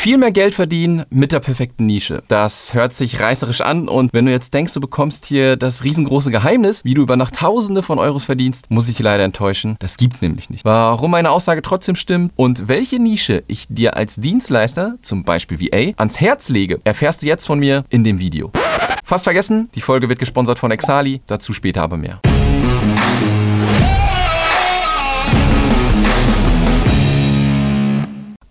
Viel mehr Geld verdienen mit der perfekten Nische. Das hört sich reißerisch an und wenn du jetzt denkst, du bekommst hier das riesengroße Geheimnis, wie du über Nacht Tausende von Euros verdienst, muss ich dich leider enttäuschen. Das gibt's nämlich nicht. Warum meine Aussage trotzdem stimmt und welche Nische ich dir als Dienstleister, zum Beispiel VA, ans Herz lege, erfährst du jetzt von mir in dem Video. Fast vergessen, die Folge wird gesponsert von Exali, dazu später aber mehr.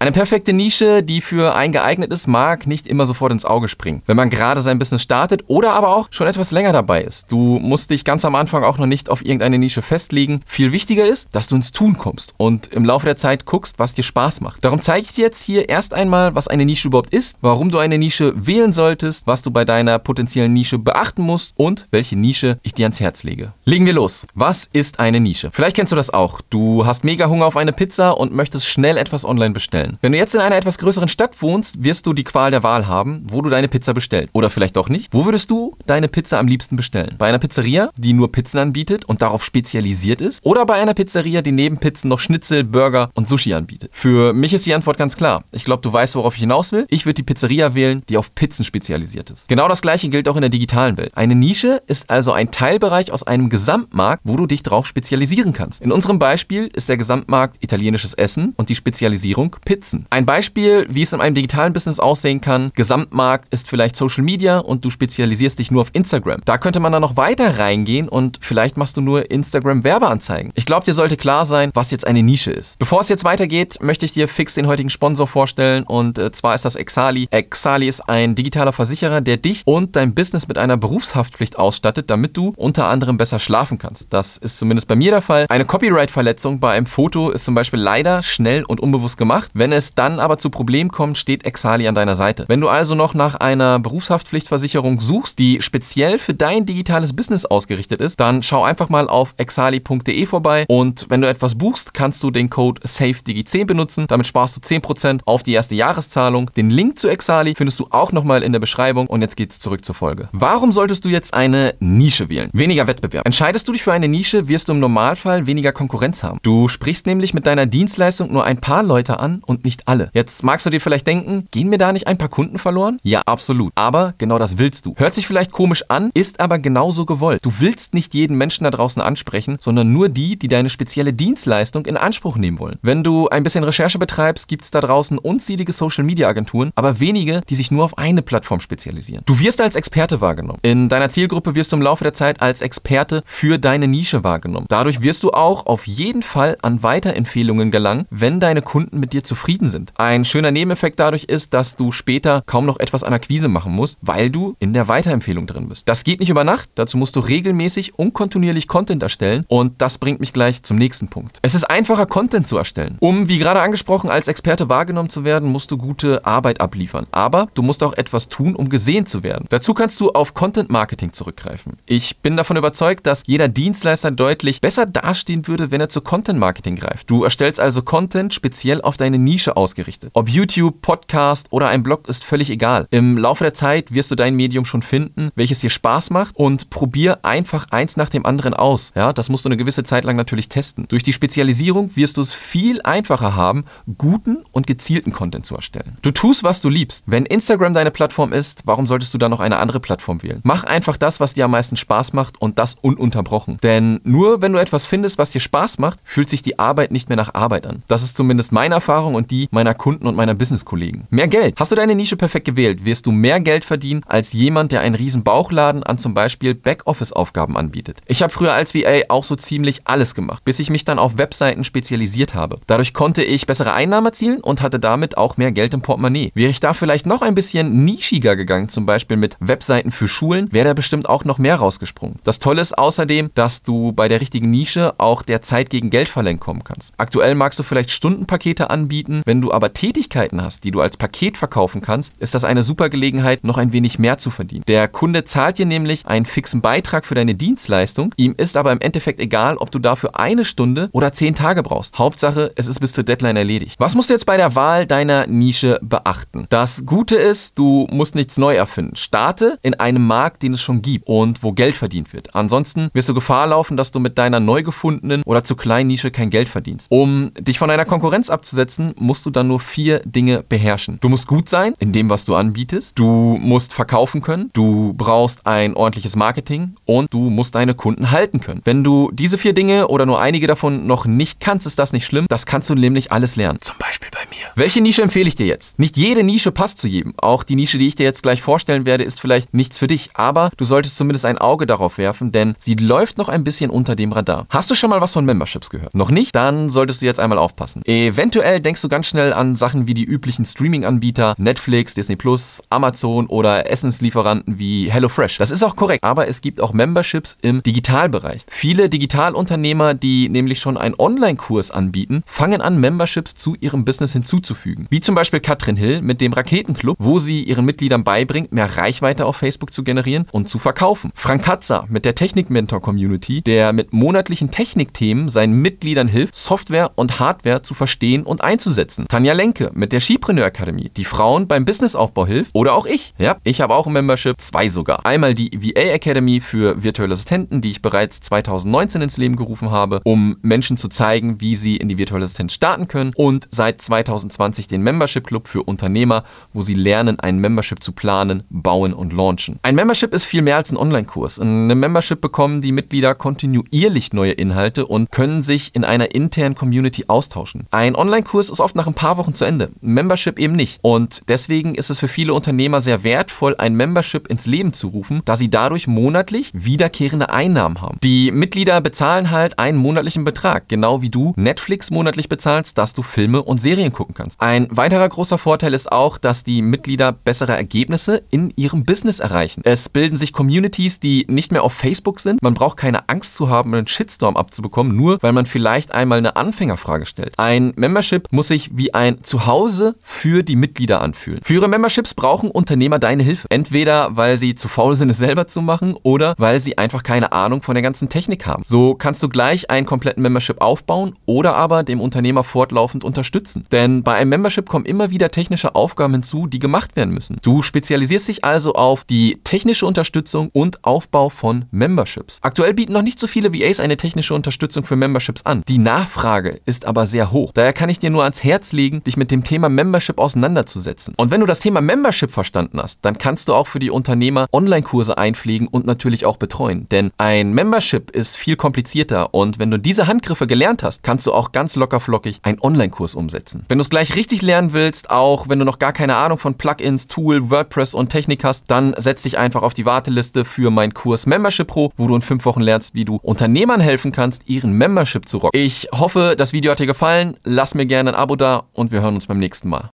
Eine perfekte Nische, die für ein geeignet ist, mag nicht immer sofort ins Auge springen. Wenn man gerade sein Business startet oder aber auch schon etwas länger dabei ist. Du musst dich ganz am Anfang auch noch nicht auf irgendeine Nische festlegen. Viel wichtiger ist, dass du ins Tun kommst und im Laufe der Zeit guckst, was dir Spaß macht. Darum zeige ich dir jetzt hier erst einmal, was eine Nische überhaupt ist, warum du eine Nische wählen solltest, was du bei deiner potenziellen Nische beachten musst und welche Nische ich dir ans Herz lege. Legen wir los. Was ist eine Nische? Vielleicht kennst du das auch. Du hast mega Hunger auf eine Pizza und möchtest schnell etwas online bestellen bestellen. Wenn du jetzt in einer etwas größeren Stadt wohnst, wirst du die Qual der Wahl haben, wo du deine Pizza bestellst. Oder vielleicht auch nicht. Wo würdest du deine Pizza am liebsten bestellen? Bei einer Pizzeria, die nur Pizzen anbietet und darauf spezialisiert ist? Oder bei einer Pizzeria, die neben Pizzen noch Schnitzel, Burger und Sushi anbietet? Für mich ist die Antwort ganz klar. Ich glaube, du weißt, worauf ich hinaus will. Ich würde die Pizzeria wählen, die auf Pizzen spezialisiert ist. Genau das gleiche gilt auch in der digitalen Welt. Eine Nische ist also ein Teilbereich aus einem Gesamtmarkt, wo du dich darauf spezialisieren kannst. In unserem Beispiel ist der Gesamtmarkt italienisches Essen und die Spezialisierung Pizza. Spitzen. Ein Beispiel, wie es in einem digitalen Business aussehen kann. Gesamtmarkt ist vielleicht Social Media und du spezialisierst dich nur auf Instagram. Da könnte man dann noch weiter reingehen und vielleicht machst du nur Instagram Werbeanzeigen. Ich glaube, dir sollte klar sein, was jetzt eine Nische ist. Bevor es jetzt weitergeht, möchte ich dir fix den heutigen Sponsor vorstellen und äh, zwar ist das Exali. Exali ist ein digitaler Versicherer, der dich und dein Business mit einer Berufshaftpflicht ausstattet, damit du unter anderem besser schlafen kannst. Das ist zumindest bei mir der Fall. Eine Copyright-Verletzung bei einem Foto ist zum Beispiel leider schnell und unbewusst gemacht. Wenn es dann aber zu Problemen kommt, steht Exali an deiner Seite. Wenn du also noch nach einer Berufshaftpflichtversicherung suchst, die speziell für dein digitales Business ausgerichtet ist, dann schau einfach mal auf exali.de vorbei und wenn du etwas buchst, kannst du den Code SAFEDIGI10 benutzen. Damit sparst du 10% auf die erste Jahreszahlung. Den Link zu Exali findest du auch nochmal in der Beschreibung und jetzt geht's zurück zur Folge. Warum solltest du jetzt eine Nische wählen? Weniger Wettbewerb. Entscheidest du dich für eine Nische, wirst du im Normalfall weniger Konkurrenz haben. Du sprichst nämlich mit deiner Dienstleistung nur ein paar Leute an und nicht alle. Jetzt magst du dir vielleicht denken, gehen mir da nicht ein paar Kunden verloren? Ja, absolut. Aber genau das willst du. Hört sich vielleicht komisch an, ist aber genauso gewollt. Du willst nicht jeden Menschen da draußen ansprechen, sondern nur die, die deine spezielle Dienstleistung in Anspruch nehmen wollen. Wenn du ein bisschen Recherche betreibst, gibt es da draußen unzählige Social-Media-Agenturen, aber wenige, die sich nur auf eine Plattform spezialisieren. Du wirst als Experte wahrgenommen. In deiner Zielgruppe wirst du im Laufe der Zeit als Experte für deine Nische wahrgenommen. Dadurch wirst du auch auf jeden Fall an Weiterempfehlungen gelangen, wenn deine Kunden mit dir zufrieden zufrieden sind. Ein schöner Nebeneffekt dadurch ist, dass du später kaum noch etwas an Akquise machen musst, weil du in der Weiterempfehlung drin bist. Das geht nicht über Nacht, dazu musst du regelmäßig und kontinuierlich Content erstellen und das bringt mich gleich zum nächsten Punkt. Es ist einfacher, Content zu erstellen. Um, wie gerade angesprochen, als Experte wahrgenommen zu werden, musst du gute Arbeit abliefern. Aber du musst auch etwas tun, um gesehen zu werden. Dazu kannst du auf Content Marketing zurückgreifen. Ich bin davon überzeugt, dass jeder Dienstleister deutlich besser dastehen würde, wenn er zu Content Marketing greift. Du erstellst also Content speziell auf deine Nische ausgerichtet. Ob YouTube, Podcast oder ein Blog ist völlig egal. Im Laufe der Zeit wirst du dein Medium schon finden, welches dir Spaß macht und probier einfach eins nach dem anderen aus. Ja, das musst du eine gewisse Zeit lang natürlich testen. Durch die Spezialisierung wirst du es viel einfacher haben, guten und gezielten Content zu erstellen. Du tust, was du liebst. Wenn Instagram deine Plattform ist, warum solltest du dann noch eine andere Plattform wählen? Mach einfach das, was dir am meisten Spaß macht und das ununterbrochen. Denn nur wenn du etwas findest, was dir Spaß macht, fühlt sich die Arbeit nicht mehr nach Arbeit an. Das ist zumindest meine Erfahrung und die meiner Kunden und meiner Businesskollegen. Mehr Geld. Hast du deine Nische perfekt gewählt, wirst du mehr Geld verdienen als jemand, der einen riesen Bauchladen an zum Beispiel Backoffice-Aufgaben anbietet. Ich habe früher als VA auch so ziemlich alles gemacht, bis ich mich dann auf Webseiten spezialisiert habe. Dadurch konnte ich bessere Einnahmen erzielen und hatte damit auch mehr Geld im Portemonnaie. Wäre ich da vielleicht noch ein bisschen nischiger gegangen, zum Beispiel mit Webseiten für Schulen, wäre da bestimmt auch noch mehr rausgesprungen. Das Tolle ist außerdem, dass du bei der richtigen Nische auch der Zeit gegen Geld verlenken kommen kannst. Aktuell magst du vielleicht Stundenpakete anbieten, wenn du aber Tätigkeiten hast, die du als Paket verkaufen kannst, ist das eine super Gelegenheit, noch ein wenig mehr zu verdienen. Der Kunde zahlt dir nämlich einen fixen Beitrag für deine Dienstleistung. Ihm ist aber im Endeffekt egal, ob du dafür eine Stunde oder zehn Tage brauchst. Hauptsache, es ist bis zur Deadline erledigt. Was musst du jetzt bei der Wahl deiner Nische beachten? Das Gute ist, du musst nichts neu erfinden. Starte in einem Markt, den es schon gibt und wo Geld verdient wird. Ansonsten wirst du Gefahr laufen, dass du mit deiner neu gefundenen oder zu kleinen Nische kein Geld verdienst. Um dich von deiner Konkurrenz abzusetzen, musst du dann nur vier Dinge beherrschen. Du musst gut sein in dem, was du anbietest. Du musst verkaufen können. Du brauchst ein ordentliches Marketing und du musst deine Kunden halten können. Wenn du diese vier Dinge oder nur einige davon noch nicht kannst, ist das nicht schlimm. Das kannst du nämlich alles lernen. Zum Beispiel bei mir. Welche Nische empfehle ich dir jetzt? Nicht jede Nische passt zu jedem. Auch die Nische, die ich dir jetzt gleich vorstellen werde, ist vielleicht nichts für dich. Aber du solltest zumindest ein Auge darauf werfen, denn sie läuft noch ein bisschen unter dem Radar. Hast du schon mal was von Memberships gehört? Noch nicht? Dann solltest du jetzt einmal aufpassen. Eventuell denkst du ganz schnell an Sachen wie die üblichen Streaming-Anbieter, Netflix, Disney Plus, Amazon oder Essenslieferanten wie HelloFresh. Das ist auch korrekt, aber es gibt auch Memberships im Digitalbereich. Viele Digitalunternehmer, die nämlich schon einen Online-Kurs anbieten, fangen an, Memberships zu ihrem Business hinzuzufügen. Wie zum Beispiel Katrin Hill mit dem Raketenclub, wo sie ihren Mitgliedern beibringt, mehr Reichweite auf Facebook zu generieren und zu verkaufen. Frank Katzer mit der Technik-Mentor-Community, der mit monatlichen Technikthemen seinen Mitgliedern hilft, Software und Hardware zu verstehen und einzusetzen. Tanja Lenke mit der Skipreneur Academy, die Frauen beim Businessaufbau hilft. Oder auch ich. Ja, ich habe auch ein Membership, zwei sogar. Einmal die VA Academy für virtuelle Assistenten, die ich bereits 2019 ins Leben gerufen habe, um Menschen zu zeigen, wie sie in die virtuelle Assistenz starten können. Und seit 2020 den Membership Club für Unternehmer, wo sie lernen, ein Membership zu planen, bauen und launchen. Ein Membership ist viel mehr als ein Online-Kurs. In einem Membership bekommen die Mitglieder kontinuierlich neue Inhalte und können sich in einer internen Community austauschen. Ein Online-Kurs ist oft nach ein paar Wochen zu Ende. Membership eben nicht. Und deswegen ist es für viele Unternehmer sehr wertvoll, ein Membership ins Leben zu rufen, da sie dadurch monatlich wiederkehrende Einnahmen haben. Die Mitglieder bezahlen halt einen monatlichen Betrag, genau wie du Netflix monatlich bezahlst, dass du Filme und Serien gucken kannst. Ein weiterer großer Vorteil ist auch, dass die Mitglieder bessere Ergebnisse in ihrem Business erreichen. Es bilden sich Communities, die nicht mehr auf Facebook sind. Man braucht keine Angst zu haben, einen Shitstorm abzubekommen, nur weil man vielleicht einmal eine Anfängerfrage stellt. Ein Membership muss sich wie ein Zuhause für die Mitglieder anfühlen. Für ihre Memberships brauchen Unternehmer deine Hilfe. Entweder weil sie zu faul sind, es selber zu machen oder weil sie einfach keine Ahnung von der ganzen Technik haben. So kannst du gleich einen kompletten Membership aufbauen oder aber dem Unternehmer fortlaufend unterstützen. Denn bei einem Membership kommen immer wieder technische Aufgaben hinzu, die gemacht werden müssen. Du spezialisierst dich also auf die technische Unterstützung und Aufbau von Memberships. Aktuell bieten noch nicht so viele VAs eine technische Unterstützung für Memberships an. Die Nachfrage ist aber sehr hoch. Daher kann ich dir nur ans Herz legen, dich mit dem Thema Membership auseinanderzusetzen. Und wenn du das Thema Membership verstanden hast, dann kannst du auch für die Unternehmer Online-Kurse einpflegen und natürlich auch betreuen. Denn ein Membership ist viel komplizierter und wenn du diese Handgriffe gelernt hast, kannst du auch ganz lockerflockig einen Online-Kurs umsetzen. Wenn du es gleich richtig lernen willst, auch wenn du noch gar keine Ahnung von Plugins, Tool, WordPress und Technik hast, dann setz dich einfach auf die Warteliste für meinen Kurs Membership Pro, wo du in fünf Wochen lernst, wie du Unternehmern helfen kannst, ihren Membership zu rocken. Ich hoffe, das Video hat dir gefallen. Lass mir gerne ein Abo da und wir hören uns beim nächsten Mal.